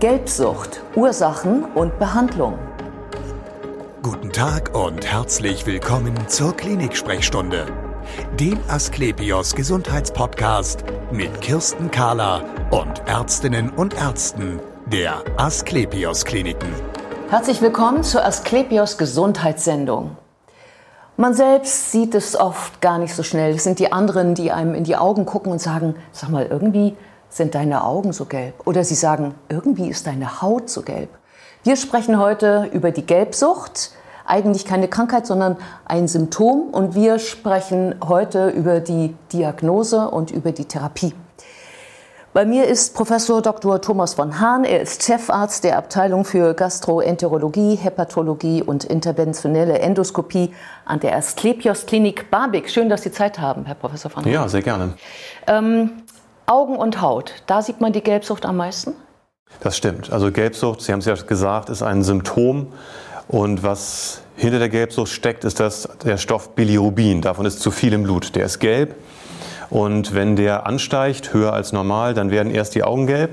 Gelbsucht, Ursachen und Behandlung. Guten Tag und herzlich willkommen zur Klinik-Sprechstunde, dem Asklepios Gesundheitspodcast mit Kirsten Kahler und Ärztinnen und Ärzten der Asklepios Kliniken. Herzlich willkommen zur Asklepios Gesundheitssendung. Man selbst sieht es oft gar nicht so schnell. Es sind die anderen, die einem in die Augen gucken und sagen, sag mal, irgendwie sind deine Augen so gelb? Oder sie sagen, irgendwie ist deine Haut so gelb. Wir sprechen heute über die Gelbsucht. Eigentlich keine Krankheit, sondern ein Symptom. Und wir sprechen heute über die Diagnose und über die Therapie. Bei mir ist Professor Dr. Thomas von Hahn. Er ist Chefarzt der Abteilung für Gastroenterologie, Hepatologie und interventionelle Endoskopie an der Asklepios Klinik Barbig. Schön, dass Sie Zeit haben, Herr Professor von Hahn. Ja, sehr gerne. Ähm, Augen und Haut, da sieht man die Gelbsucht am meisten? Das stimmt. Also Gelbsucht, Sie haben es ja gesagt, ist ein Symptom. Und was hinter der Gelbsucht steckt, ist das der Stoff Bilirubin. Davon ist zu viel im Blut. Der ist gelb. Und wenn der ansteigt, höher als normal, dann werden erst die Augen gelb.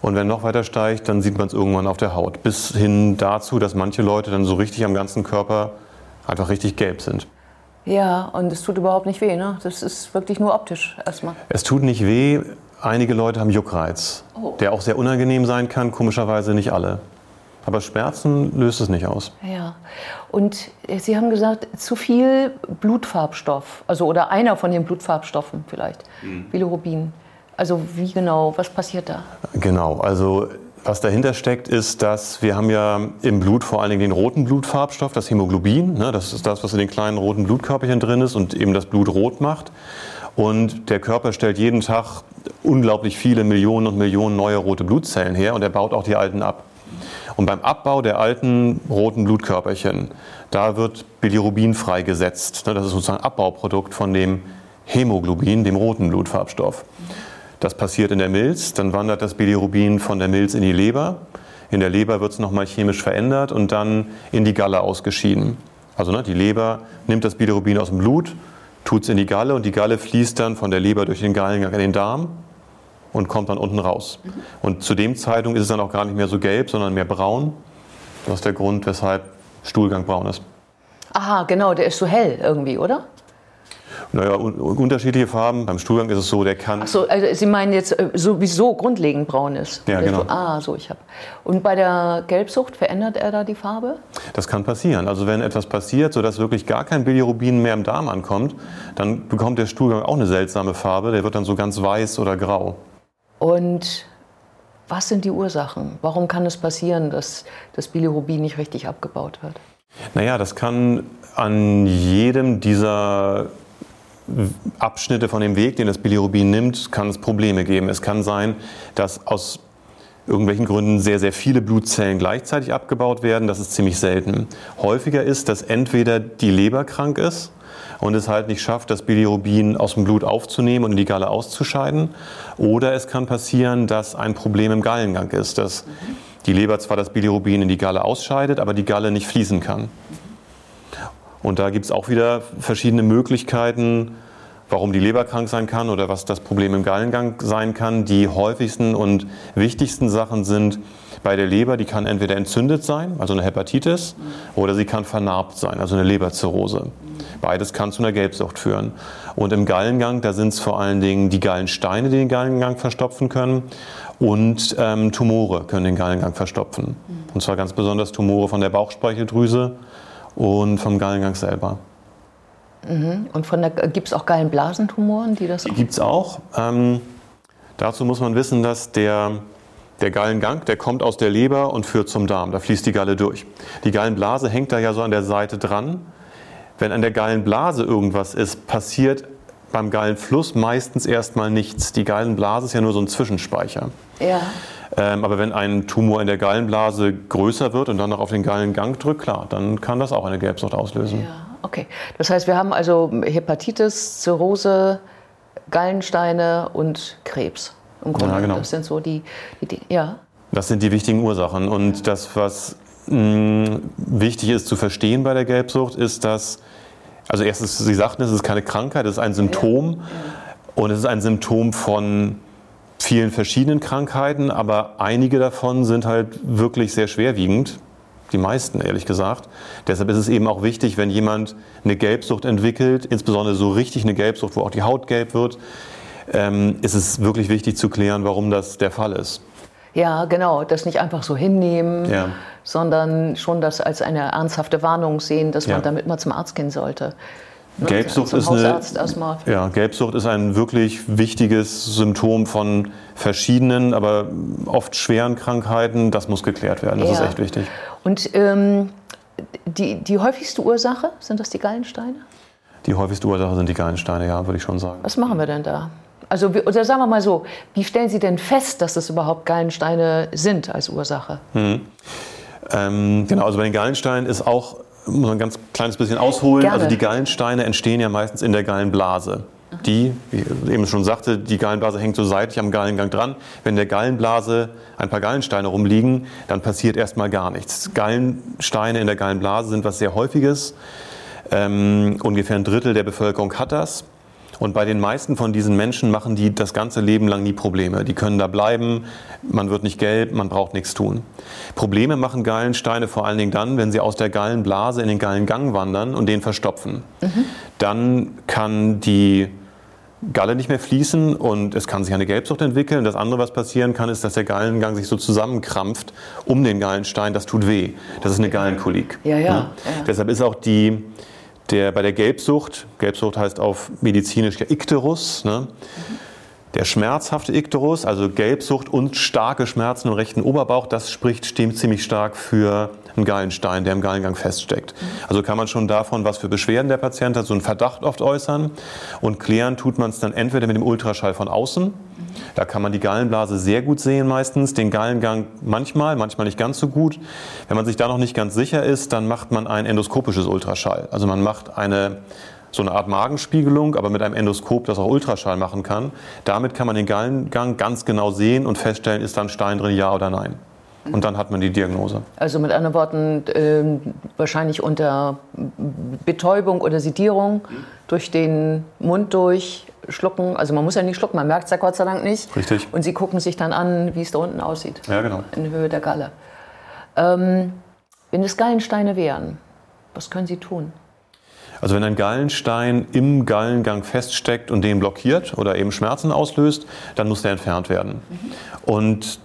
Und wenn noch weiter steigt, dann sieht man es irgendwann auf der Haut. Bis hin dazu, dass manche Leute dann so richtig am ganzen Körper einfach richtig gelb sind. Ja, und es tut überhaupt nicht weh, ne? Das ist wirklich nur optisch erstmal. Es tut nicht weh. Einige Leute haben Juckreiz, Oh. der auch sehr unangenehm sein kann, komischerweise nicht alle. Aber Schmerzen löst es nicht aus. Ja. Und äh, Sie haben gesagt, zu viel Blutfarbstoff, also oder einer von den Blutfarbstoffen vielleicht, Bilirubin. Also wie genau, was passiert da? Genau, also was dahinter steckt, ist, dass wir haben ja im Blut vor allen Dingen den roten Blutfarbstoff, das Hämoglobin. Ne, das ist das, was in den kleinen roten Blutkörperchen drin ist und eben das Blut rot macht. Und der Körper stellt jeden Tag unglaublich viele Millionen und Millionen neue rote Blutzellen her und er baut auch die alten ab. Und beim Abbau der alten roten Blutkörperchen, da wird Bilirubin freigesetzt. Ne, Das ist sozusagen ein Abbauprodukt von dem Hämoglobin, dem roten Blutfarbstoff. Das passiert in der Milz, dann wandert das Bilirubin von der Milz in die Leber. In der Leber wird es nochmal chemisch verändert und dann in die Galle ausgeschieden. Also ne, die Leber nimmt das Bilirubin aus dem Blut, tut es in die Galle und die Galle fließt dann von der Leber durch den Gallengang in den Darm und kommt dann unten raus. Und zu dem Zeitpunkt ist es dann auch gar nicht mehr so gelb, sondern mehr braun. Das ist der Grund, weshalb Stuhlgang braun ist. Aha, genau, der ist so hell irgendwie, oder? Naja, un unterschiedliche Farben. Beim Stuhlgang ist es so, der kann. Ach so, also Sie meinen jetzt äh, sowieso grundlegend braun ist? Ja, genau. So, ah, so, ich habe. Und bei der Gelbsucht verändert er da die Farbe? Das kann passieren. Also wenn etwas passiert, sodass wirklich gar kein Bilirubin mehr im Darm ankommt, dann bekommt der Stuhlgang auch eine seltsame Farbe. Der wird dann so ganz weiß oder grau. Und was sind die Ursachen? Warum kann es passieren, dass das Bilirubin nicht richtig abgebaut wird? Naja, das kann an jedem dieser Abschnitte von dem Weg, den das Bilirubin nimmt, kann es Probleme geben. Es kann sein, dass aus irgendwelchen Gründen sehr, sehr viele Blutzellen gleichzeitig abgebaut werden. Das ist ziemlich selten. Häufiger ist, dass entweder die Leber krank ist und es halt nicht schafft, das Bilirubin aus dem Blut aufzunehmen und in die Galle auszuscheiden. Oder es kann passieren, dass ein Problem im Gallengang ist, dass die Leber zwar das Bilirubin in die Galle ausscheidet, aber die Galle nicht fließen kann. Und da gibt es auch wieder verschiedene Möglichkeiten, warum die Leber krank sein kann oder was das Problem im Gallengang sein kann. Die häufigsten und wichtigsten Sachen sind bei der Leber, die kann entweder entzündet sein, also eine Hepatitis, oder sie kann vernarbt sein, also eine Leberzirrhose. Beides kann zu einer Gelbsucht führen. Und im Gallengang, da sind es vor allen Dingen die Gallensteine, die den Gallengang verstopfen können. Und ähm, Tumore können den Gallengang verstopfen. Und zwar ganz besonders Tumore von der Bauchspeicheldrüse und vom Gallengang selber. Und von der gibt es auch Gallenblasentumoren, die das auch. Gibt es auch. Ähm, dazu muss man wissen, dass der, der Gallengang, der kommt aus der Leber und führt zum Darm. Da fließt die Galle durch. Die Gallenblase hängt da ja so an der Seite dran. Wenn an der Gallenblase irgendwas ist, passiert beim Gallenfluss meistens erstmal nichts. Die Gallenblase ist ja nur so ein Zwischenspeicher. Ja. Ähm, aber wenn ein Tumor in der Gallenblase größer wird und dann noch auf den Gallengang drückt, klar, dann kann das auch eine Gelbsucht auslösen. Ja, okay. Das heißt, wir haben also Hepatitis, Zirrhose, Gallensteine und Krebs. Im Grunde. Ja, genau. Das sind so die, die Dinge. Ja. Das sind die wichtigen Ursachen. Und das, was mh, wichtig ist zu verstehen bei der Gelbsucht, ist, dass, also erstens, Sie sagten, es ist keine Krankheit, es ist ein Symptom. Und es ist ein Symptom von vielen verschiedenen Krankheiten, aber einige davon sind halt wirklich sehr schwerwiegend. Die meisten, ehrlich gesagt. Deshalb ist es eben auch wichtig, wenn jemand eine Gelbsucht entwickelt, insbesondere so richtig eine Gelbsucht, wo auch die Haut gelb wird, ähm, ist es wirklich wichtig zu klären, warum das der Fall ist. Ja, genau. Das nicht einfach so hinnehmen, ja. sondern schon das als eine ernsthafte Warnung sehen, dass man ja. damit mal zum Arzt gehen sollte. Gelbsucht ist, eine, ja, Gelbsucht ist ein wirklich wichtiges Symptom von verschiedenen, aber oft schweren Krankheiten. Das muss geklärt werden. Das ja. ist echt wichtig. Und ähm, die, die häufigste Ursache, sind das die Gallensteine? Die häufigste Ursache sind die Gallensteine, ja, würde ich schon sagen. Was machen wir denn da? Also, oder sagen wir mal so, wie stellen Sie denn fest, dass es überhaupt Gallensteine sind als Ursache? Mhm. Ähm, genau, also bei den Gallensteinen ist auch, muss man ein ganz kleines bisschen ausholen, Gerne. also die Gallensteine entstehen ja meistens in der Gallenblase. Die, wie ich eben schon sagte, die Gallenblase hängt so seitlich am Gallengang dran. Wenn in der Gallenblase ein paar Gallensteine rumliegen, dann passiert erstmal gar nichts. Gallensteine in der Gallenblase sind was sehr Häufiges. Ähm, ungefähr ein Drittel der Bevölkerung hat das. Und bei den meisten von diesen Menschen machen die das ganze Leben lang nie Probleme. Die können da bleiben, man wird nicht gelb, man braucht nichts tun. Probleme machen Gallensteine vor allen Dingen dann, wenn sie aus der Gallenblase in den Gallengang wandern und den verstopfen. Mhm. Dann kann die Galle nicht mehr fließen und es kann sich eine Gelbsucht entwickeln. Das andere, was passieren kann, ist, dass der Gallengang sich so zusammenkrampft um den Gallenstein. Das tut weh. Das ist eine Gallenkolik. Ja, ja. ja. Deshalb ist auch die, der, bei der Gelbsucht, Gelbsucht heißt auf medizinisch ja Ikterus, ne? der schmerzhafte Ikterus, also Gelbsucht und starke Schmerzen im rechten Oberbauch, das spricht ziemlich stark für einen Gallenstein, der im Gallengang feststeckt. Also kann man schon davon, was für Beschwerden der Patient hat, so einen Verdacht oft äußern. Und klären tut man es dann entweder mit dem Ultraschall von außen, da kann man die Gallenblase sehr gut sehen meistens, den Gallengang manchmal, manchmal nicht ganz so gut. Wenn man sich da noch nicht ganz sicher ist, dann macht man ein endoskopisches Ultraschall. Also man macht eine so eine Art Magenspiegelung, aber mit einem Endoskop, das auch Ultraschall machen kann. Damit kann man den Gallengang ganz genau sehen und feststellen, ist da ein Stein drin, ja oder nein. Und dann hat man die Diagnose. Also mit anderen Worten, äh, wahrscheinlich unter Betäubung oder Sedierung durch den Mund durch schlucken. Also man muss ja nicht schlucken, man merkt es ja Gott sei Dank nicht. Richtig. Und sie gucken sich dann an, wie es da unten aussieht. Ja, genau. In Höhe der Galle. Ähm, wenn es Gallensteine wären, was können Sie tun? Also wenn ein Gallenstein im Gallengang feststeckt und den blockiert oder eben Schmerzen auslöst, dann muss der entfernt werden. Mhm. Und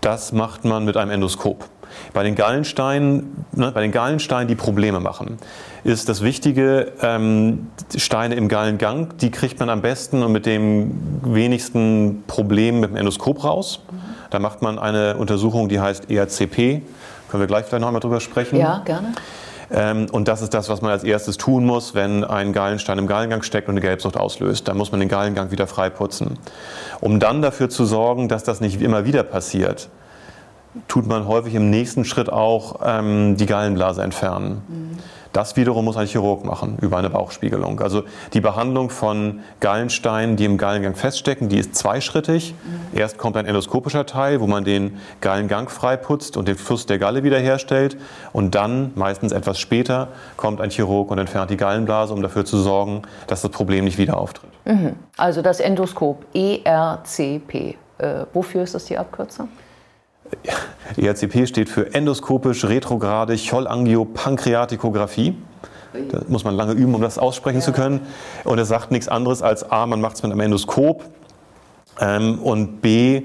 das macht man mit einem Endoskop. Bei den Gallensteinen, ne, bei den Gallensteinen, die Probleme machen, ist das Wichtige, ähm, Steine im Gallengang, die kriegt man am besten und mit dem wenigsten Problem mit dem Endoskop raus. Da macht man eine Untersuchung, die heißt ERCP. Können wir gleich vielleicht noch einmal drüber sprechen? Ja, gerne. Ähm, und das ist das, was man als erstes tun muss, wenn ein Gallenstein im Gallengang steckt und eine Gelbsucht auslöst. Dann muss man den Gallengang wieder freiputzen. Um dann dafür zu sorgen, dass das nicht immer wieder passiert, tut man häufig im nächsten Schritt auch ähm, die Gallenblase entfernen. Mhm. Das wiederum muss ein Chirurg machen über eine Bauchspiegelung. Also die Behandlung von Gallensteinen, die im Gallengang feststecken, die ist zweischrittig. Mhm. Erst kommt ein endoskopischer Teil, wo man den Gallengang freiputzt und den Fluss der Galle wiederherstellt. Und dann, meistens etwas später, kommt ein Chirurg und entfernt die Gallenblase, um dafür zu sorgen, dass das Problem nicht wieder auftritt. Mhm. Also das Endoskop, ERCP. Äh, wofür ist das die Abkürzung? ERCP steht für endoskopisch retrograde Cholangiopankreatikographie. Da muss man lange üben, um das aussprechen ja. zu können. Und er sagt nichts anderes als A, man macht es mit einem Endoskop ähm, und B,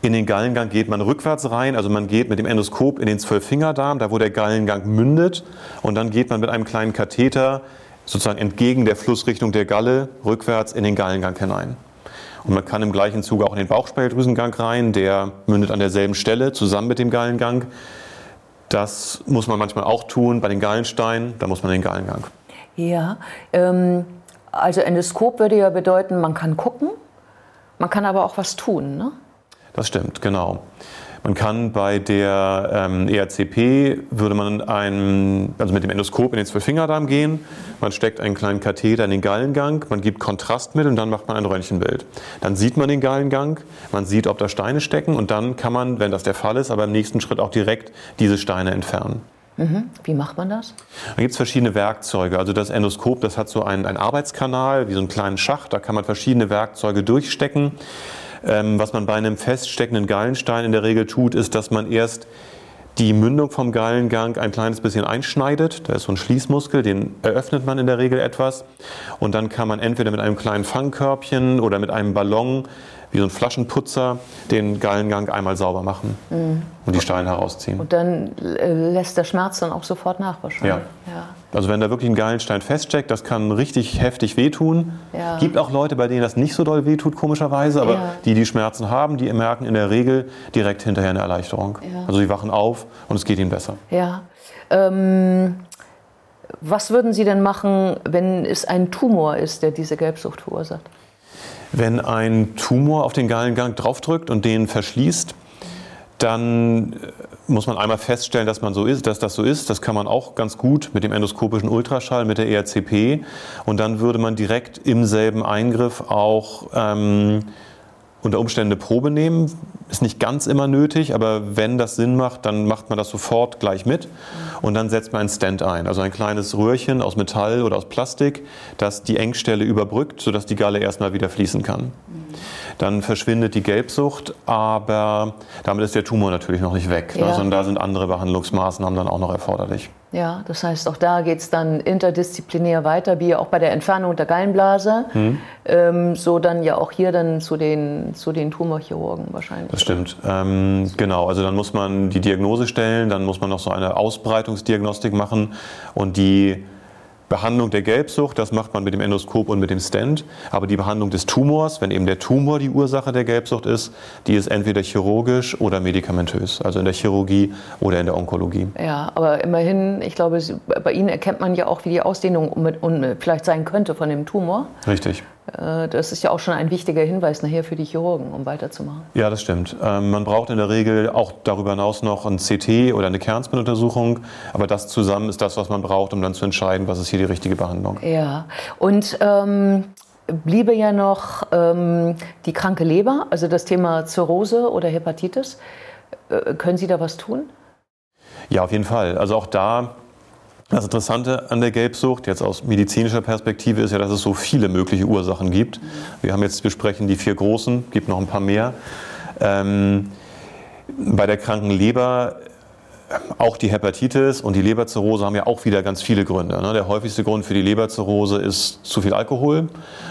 in den Gallengang geht man rückwärts rein, also man geht mit dem Endoskop in den Zwölffingerdarm, da wo der Gallengang mündet, und dann geht man mit einem kleinen Katheter sozusagen entgegen der Flussrichtung der Galle rückwärts in den Gallengang hinein. Und man kann im gleichen Zuge auch in den Bauchspeicheldrüsengang rein, der mündet an derselben Stelle zusammen mit dem Gallengang. Das muss man manchmal auch tun bei den Gallensteinen, da muss man den Gallengang. Ja, ähm, also Endoskop würde ja bedeuten, man kann gucken, man kann aber auch was tun, ne? Das stimmt, genau. Man kann bei der ähm, ERCP, würde man ein, also mit dem Endoskop in den Zwölffingerdarm gehen, man steckt einen kleinen Katheter in den Gallengang, man gibt Kontrastmittel und dann macht man ein Röntgenbild. Dann sieht man den Gallengang, man sieht, ob da Steine stecken und dann kann man, wenn das der Fall ist, aber im nächsten Schritt auch direkt diese Steine entfernen. Mhm. Wie macht man das? Da gibt es verschiedene Werkzeuge. Also das Endoskop, das hat so einen, einen Arbeitskanal, wie so einen kleinen Schacht, da kann man verschiedene Werkzeuge durchstecken. Ähm, was man bei einem feststeckenden Gallenstein in der Regel tut, ist, dass man erst die Mündung vom Gallengang ein kleines bisschen einschneidet. Da ist so ein Schließmuskel, den eröffnet man in der Regel etwas. Und dann kann man entweder mit einem kleinen Fangkörbchen oder mit einem Ballon wie so ein Flaschenputzer den Gallengang einmal sauber machen mhm. und die Steine herausziehen. Und dann äh, lässt der Schmerz dann auch sofort nach wahrscheinlich. Ja. ja. Also wenn da wirklich ein Gallenstein feststeckt, das kann richtig heftig wehtun. Ja. Gibt auch Leute, bei denen das nicht so doll wehtut, komischerweise, aber ja. die, die Schmerzen haben, die merken in der Regel direkt hinterher eine Erleichterung. Ja. Also die wachen auf und es geht ihnen besser. Ja. Ähm, was würden Sie denn machen, wenn es ein Tumor ist, der diese Gelbsucht verursacht? Wenn ein Tumor auf den Gallengang draufdrückt und den verschließt, dann äh, muss man einmal feststellen, dass, man so ist, dass das so ist. Das kann man auch ganz gut mit dem endoskopischen Ultraschall, mit der ERCP. Und dann würde man direkt im selben Eingriff auch ähm, unter Umständen eine Probe nehmen. Ist nicht ganz immer nötig, aber wenn das Sinn macht, dann macht man das sofort gleich mit. Und dann setzt man ein Stand ein, also ein kleines Röhrchen aus Metall oder aus Plastik, das die Engstelle überbrückt, sodass die Galle erstmal wieder fließen kann. Dann verschwindet die Gelbsucht, aber damit ist der Tumor natürlich noch nicht weg, ne? ja. ne, sondern da sind andere Behandlungsmaßnahmen dann auch noch erforderlich. Ja, das heißt, auch da geht es dann interdisziplinär weiter, wie auch bei der Entfernung der Gallenblase, mhm. ähm, so dann ja auch hier dann zu den, zu den Tumorchirurgen wahrscheinlich. Das stimmt, ähm, genau. Also dann muss man die Diagnose stellen, dann muss man noch so eine Ausbreitungsdiagnostik machen und die Behandlung der Gelbsucht, das macht man mit dem Endoskop und mit dem Stent. Aber die Behandlung des Tumors, wenn eben der Tumor die Ursache der Gelbsucht ist, die ist entweder chirurgisch oder medikamentös, also in der Chirurgie oder in der Onkologie. Ja, aber immerhin, ich glaube, bei Ihnen erkennt man ja auch, wie die Ausdehnung vielleicht sein könnte von dem Tumor. Richtig. Äh, das ist ja auch schon ein wichtiger Hinweis nachher für die Chirurgen, um weiterzumachen. Ja, das stimmt. Ähm, man braucht in der Regel auch darüber hinaus noch ein CT oder eine Kernspinuntersuchung. Aber das zusammen ist das, was man braucht, um dann zu entscheiden, was ist hier die richtige Behandlung. Ja, und ähm, bliebe ja noch ähm, die kranke Leber, also das Thema Zirrhose oder Hepatitis. Äh, können Sie da was tun? Ja, auf jeden Fall. Also auch da das Interessante an der Gelbsucht, jetzt aus medizinischer Perspektive, ist ja, dass es so viele mögliche Ursachen gibt. Wir haben jetzt besprechen die vier großen, gibt noch ein paar mehr. Ähm, bei der kranken Leber auch die Hepatitis und die Leberzirrhose haben ja auch wieder ganz viele Gründe. Ne? Der häufigste Grund für die Leberzirrhose ist zu viel Alkohol,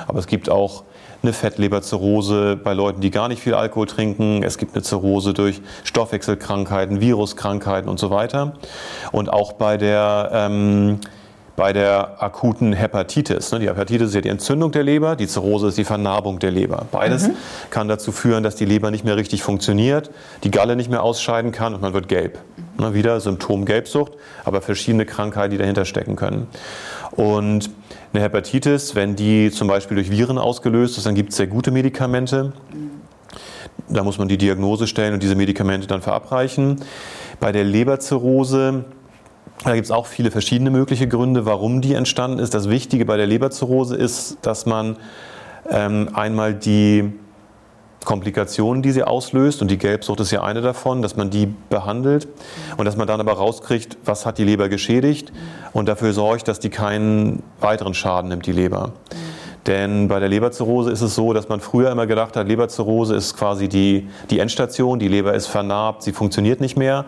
aber es gibt auch eine Fettleberzirrhose bei Leuten, die gar nicht viel Alkohol trinken. Es gibt eine Zirrhose durch Stoffwechselkrankheiten, Viruskrankheiten und so weiter. Und auch bei der ähm, bei der akuten Hepatitis. Ne? Die Hepatitis ist ja die Entzündung der Leber, die Zirrhose ist die Vernarbung der Leber. Beides mhm. kann dazu führen, dass die Leber nicht mehr richtig funktioniert, die Galle nicht mehr ausscheiden kann und man wird gelb. Mhm. Wieder Symptom Gelbsucht, aber verschiedene Krankheiten, die dahinter stecken können. Und eine Hepatitis, wenn die zum Beispiel durch Viren ausgelöst ist, dann gibt es sehr gute Medikamente. Da muss man die Diagnose stellen und diese Medikamente dann verabreichen. Bei der Leberzirrhose, da gibt es auch viele verschiedene mögliche Gründe, warum die entstanden ist. Das Wichtige bei der Leberzirrhose ist, dass man ähm, einmal die Komplikationen, die sie auslöst, und die Gelbsucht ist ja eine davon, dass man die behandelt und dass man dann aber rauskriegt, was hat die Leber geschädigt und dafür sorgt, dass die keinen weiteren Schaden nimmt, die Leber. Denn bei der Leberzirrhose ist es so, dass man früher immer gedacht hat, Leberzirrhose ist quasi die, die Endstation, die Leber ist vernarbt, sie funktioniert nicht mehr.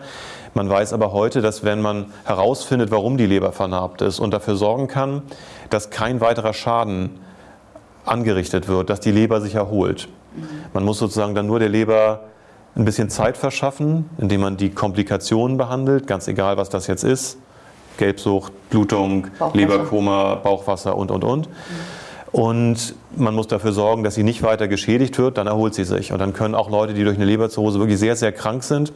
Man weiß aber heute, dass wenn man herausfindet, warum die Leber vernarbt ist und dafür sorgen kann, dass kein weiterer Schaden angerichtet wird, dass die Leber sich erholt, man muss sozusagen dann nur der Leber ein bisschen Zeit verschaffen, indem man die Komplikationen behandelt, ganz egal, was das jetzt ist. Gelbsucht, Blutung, Bauchwasser. Leberkoma, Bauchwasser und, und, und. Und man muss dafür sorgen, dass sie nicht weiter geschädigt wird, dann erholt sie sich. Und dann können auch Leute, die durch eine Leberzirrhose wirklich sehr, sehr krank sind,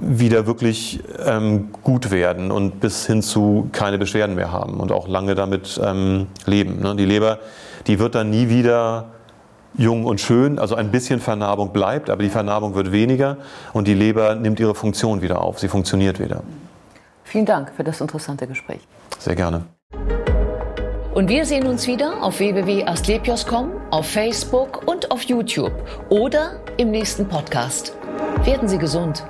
wieder wirklich ähm, gut werden und bis hin zu keine Beschwerden mehr haben und auch lange damit ähm, leben. Ne? Die Leber, die wird dann nie wieder jung und schön, also ein bisschen Vernarbung bleibt, aber die Vernarbung wird weniger und die Leber nimmt ihre Funktion wieder auf, sie funktioniert wieder. Vielen Dank für das interessante Gespräch. Sehr gerne. Und wir sehen uns wieder auf www.astlepios.com, auf Facebook und auf YouTube oder im nächsten Podcast. Werden Sie gesund.